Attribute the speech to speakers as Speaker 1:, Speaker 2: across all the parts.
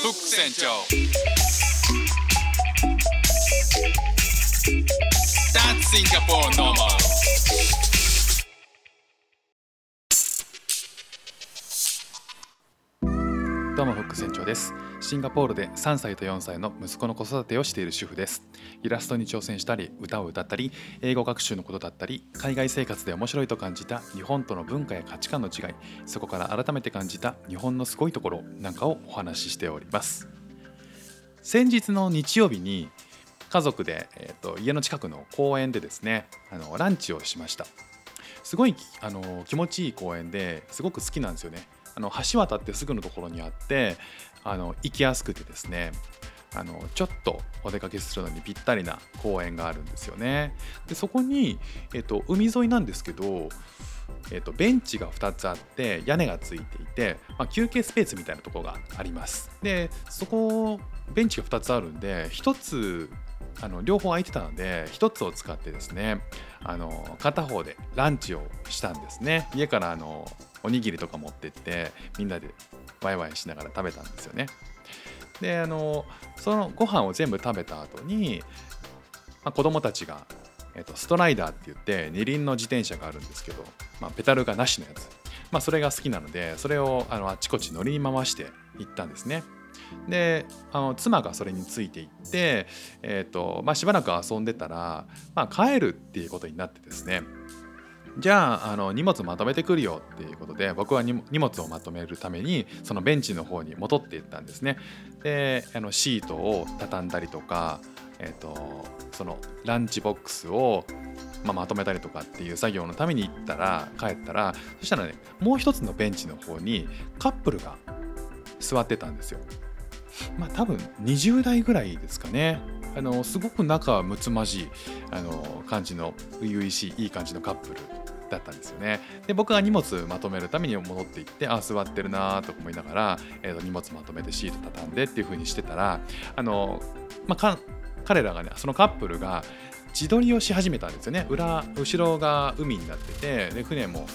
Speaker 1: フック船長 That's Singapore normal
Speaker 2: どうもフック船長です。シンガポールで3歳と4歳の息子の子育てをしている主婦です。イラストに挑戦したり歌を歌ったり英語学習のことだったり海外生活で面白いと感じた日本との文化や価値観の違いそこから改めて感じた日本のすごいところなんかをお話ししております。先日の日曜日に家族で、えーと家の近くの公園でですねあのランチをしました。すごいあの気持ちいい公園ですごく好きなんですよね。あの橋渡ってすぐのところにあってあの行きやすくてですねあのちょっとお出かけするのにぴったりな公園があるんですよね。でそこに、えっと、海沿いなんですけど、えっと、ベンチが2つあって屋根がついていて、まあ、休憩スペースみたいなところがあります。でそこベンチが2つあるんで1つあの両方空いてたので1つを使ってですねあの片方でランチをしたんですね。家からあのおにぎりとか持ってってみんなでワイワイしながら食べたんですよね。であのそのご飯を全部食べた後に、まあ、子供たちが、えっと、ストライダーって言って二輪の自転車があるんですけど、まあ、ペダルがなしのやつ、まあ、それが好きなのでそれをあのあちこち乗り回して行ったんですね。であの妻がそれについていって、えーとまあ、しばらく遊んでたら、まあ、帰るっていうことになってですねじゃああの荷物まとめてくるよっていうことで僕は荷物をまとめるためにそのベンチの方に戻っていったんですね。であのシートを畳んだりとか、えー、とそのランチボックスを、まあ、まとめたりとかっていう作業のために行ったら帰ったらそしたらねもう一つのベンチの方にカップルが座ってたんですよ。まあ多分20代ぐらいですかね。あのすごく仲は睦まじいあの感じの初々しいいい感じのカップルだったんですよね。で僕が荷物まとめるために戻っていってあ座ってるなと思いながら、えー、荷物まとめてシート畳んでっていう風にしてたらあの、まあ、彼らがねそのカップルが自撮りをし始めたんですよね。裏後ろが海になっててで船も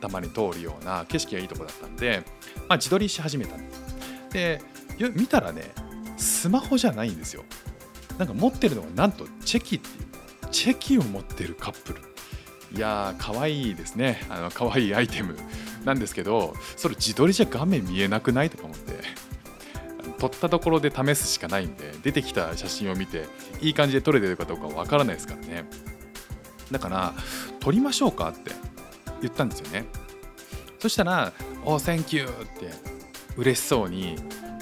Speaker 2: たまに通るような景色がいいとこだったんで、まあ、自撮りし始めたんです。でよ見たらねスマホじゃないんですよ。なんか持ってるのがなんとチェキっていうチェキを持ってるカップル。いやー可愛いいですね。あの可愛いアイテム。なんですけどそれ自撮りじゃ画面見えなくないとか思って。撮ったところで試すしかないんで出てきた写真を見ていい感じで撮れてるかどうかわからないですからね。だから撮りましょうかって言ったんですよね。そしたら「おー Thank you」って嬉しそうに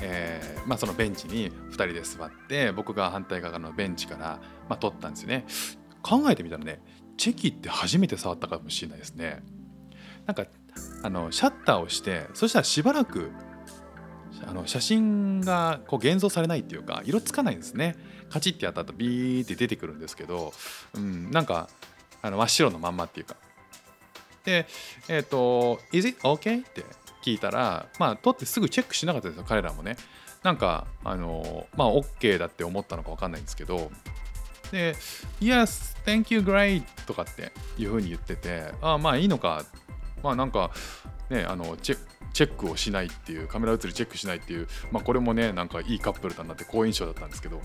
Speaker 2: えーまあ、そのベンチに2人で座って僕が反対側のベンチから、まあ、撮ったんですよね。考えてみたらねチェキって初めて触ったかもしれないですね。なんかあのシャッターをしてそしたらしばらくあの写真がこう現像されないっていうか色つかないんですね。カチッてやった後ビーって出てくるんですけど、うん、なんかあの真っ白のまんまっていうか。でえっ、と「Is it okay?」って聞いたらまあ撮ってすぐチェックしなかったですよ彼らもね。なんかあのまあ OK だって思ったのか分かんないんですけど。で「Yes thank you great」とかっていう風に言っててああまあいいのか。まあなんかねあのチェチェックをしないっていうカメラ映りチェックしないっていうまあこれもねなんかいいカップルだなって好印象だったんですけど。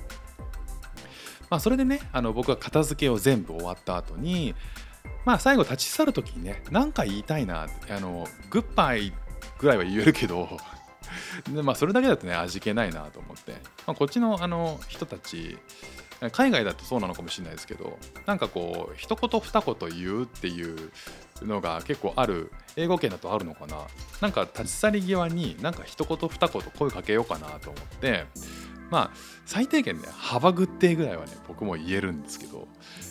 Speaker 2: まあそれでねあの僕は片付けを全部終わった後にまあ最後立ち去る時にね何か言いたいなあのグッバイぐらいは言えるけど。で、まあ、それだけだとね味気ないなと思って、まあ、こっちのあの人たち海外だとそうなのかもしれないですけどなんかこう一言二言言うっていうのが結構ある英語圏だとあるのかな。なんか立ち去り際になんか一言二言声かけようかなと思って。まあ最低限ね幅グッデーぐらいはね僕も言えるんですけど、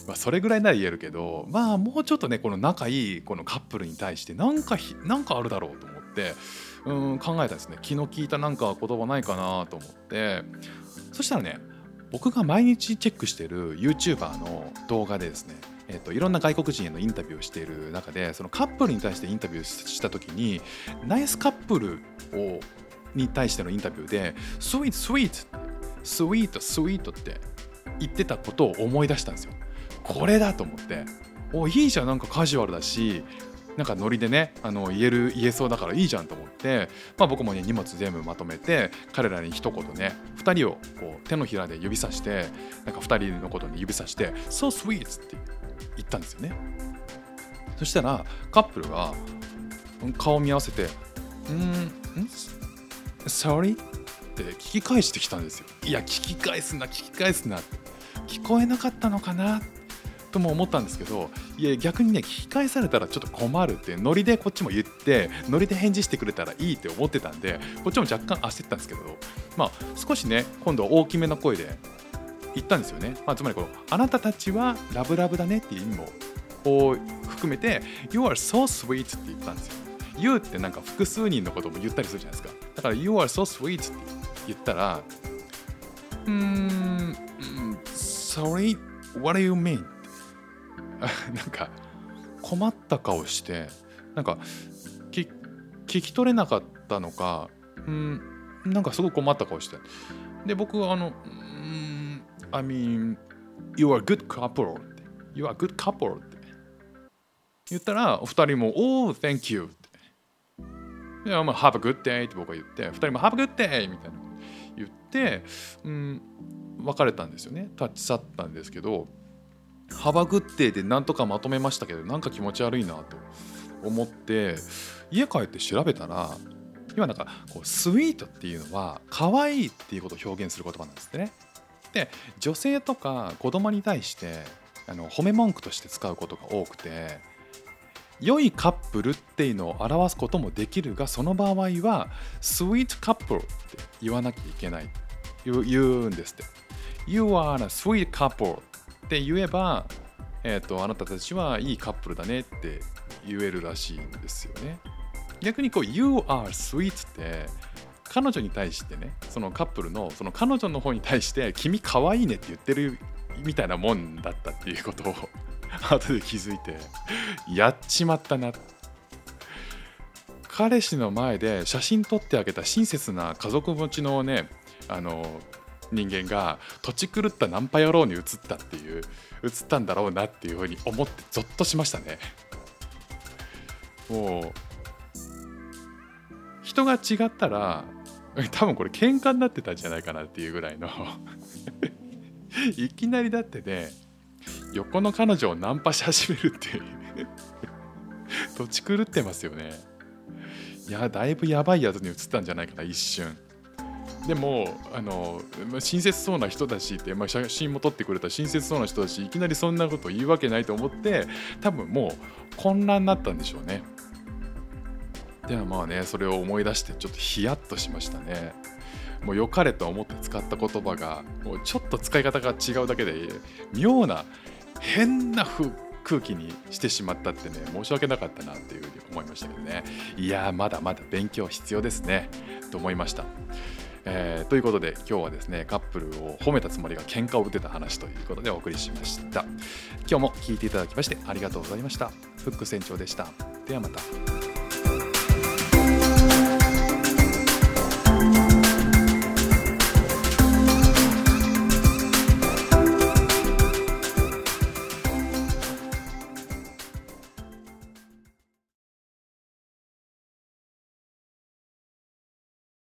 Speaker 2: まあ、それぐらいなら言えるけどまあもうちょっとねこの仲いいこのカップルに対してなんかひなんかあるだろうと思って。ってうん考えたんですね。気の利いたなんか言葉ないかなと思って。そしたらね僕が毎日チェックしてる YouTuber の動画でですねえっといろんな外国人へのインタビューをしている中でそのカップルに対してインタビューした時にナイスカップルをに対してのインタビューで「スイートスイートスイートスイート」って言ってたことを思い出したんですよ。これだと思って。おいいじゃん。なんかカジュアルだしなんかノリでねあの言える言えそうだからいいじゃんと思って、まあ、僕もね荷物全部まとめて彼らに一言ね2人をこう手のひらで指さしてなんか2人のことに指さして「So sweet」って言ったんですよね。そしたらカップルが顔を見合わせて「うんん Sorry?」って聞き返してきたんですよ。いや聞き返すな聞き返すな聞こえなかったのかなって。とも思ったんですけどいや逆にね聞き返されたらちょっと困るってノリでこっちも言ってノリで返事してくれたらいいって思ってたんでこっちも若干焦ったんですけどまあ少しね今度は大きめの声で言ったんですよね、まあ、つまりこのあなたたちはラブラブだねっていう意味もを含めて You are so sweet って言ったんですよ。You ってなんか複数人のことも言ったりするじゃないですか。だから You are so sweet って言ったらうーん Sorry? What do you mean? なんか困った顔してなんか聞き取れなかったのかうんなんかすごい困った顔して。で僕あのうん I mean you are a good couple って。You are a good couple って。言ったらお二人も Oh thank you って。まあ Have a good day って僕は言って二人も Have a good day! みたいな言ってうん別れたんですよね。立ち去ったんですけど。幅グッデーでなんとかまとめましたけどなんか気持ち悪いなと思って家帰って調べたら今なんかこうスイートっていうのは可愛いっていうことを表現する言葉なんですね。で女性とか子供に対してあの褒め文句として使うことが多くて良いカップルっていうのを表すこともできるがその場合はスイートカップルって言わなきゃいけない言うんですって。You are a sweet couple って言えば、えーと、あなたたちはいいカップルだねって言えるらしいんですよね。逆にこう You are sweet って彼女に対してねそのカップルのその彼女の方に対して君可愛いねって言ってるみたいなもんだったっていうことを 後で気づいてやっちまったな彼氏の前で写真撮ってあげた親切な家族持ちのねあの人間が土地狂ったナンパ野郎に移ったっていう移ったんだろうなっていうふうに思ってゾッとしましたね。もう人が違ったら 多分これ喧嘩になってたんじゃないかなっていうぐらいの。いきなりだってね横の彼女をナンパし始めるっていう。土地狂ってますよね。いやだいぶやばいやつに移ったんじゃないかな一瞬。でもあの親切そうな人だしって、まあ、写真も撮ってくれた親切そうな人だしいきなりそんなこと言うわけないと思って多分もう混乱になったんでしょうね。ではまあねそれを思い出してちょっとヒヤッとしましたね。もう良かれと思って使った言葉がもうちょっと使い方が違うだけで妙な変な空気にしてしまったってね申し訳なかったなっていうふうに思いましたけどね。いやまだまだ勉強必要ですね。と思いました。えー、ということで今日はですねカップルを褒めたつもりが喧嘩を打てた話ということでお送りしました。今日も聞いていただきましてありがとうございました。フック船長でした。ではまた。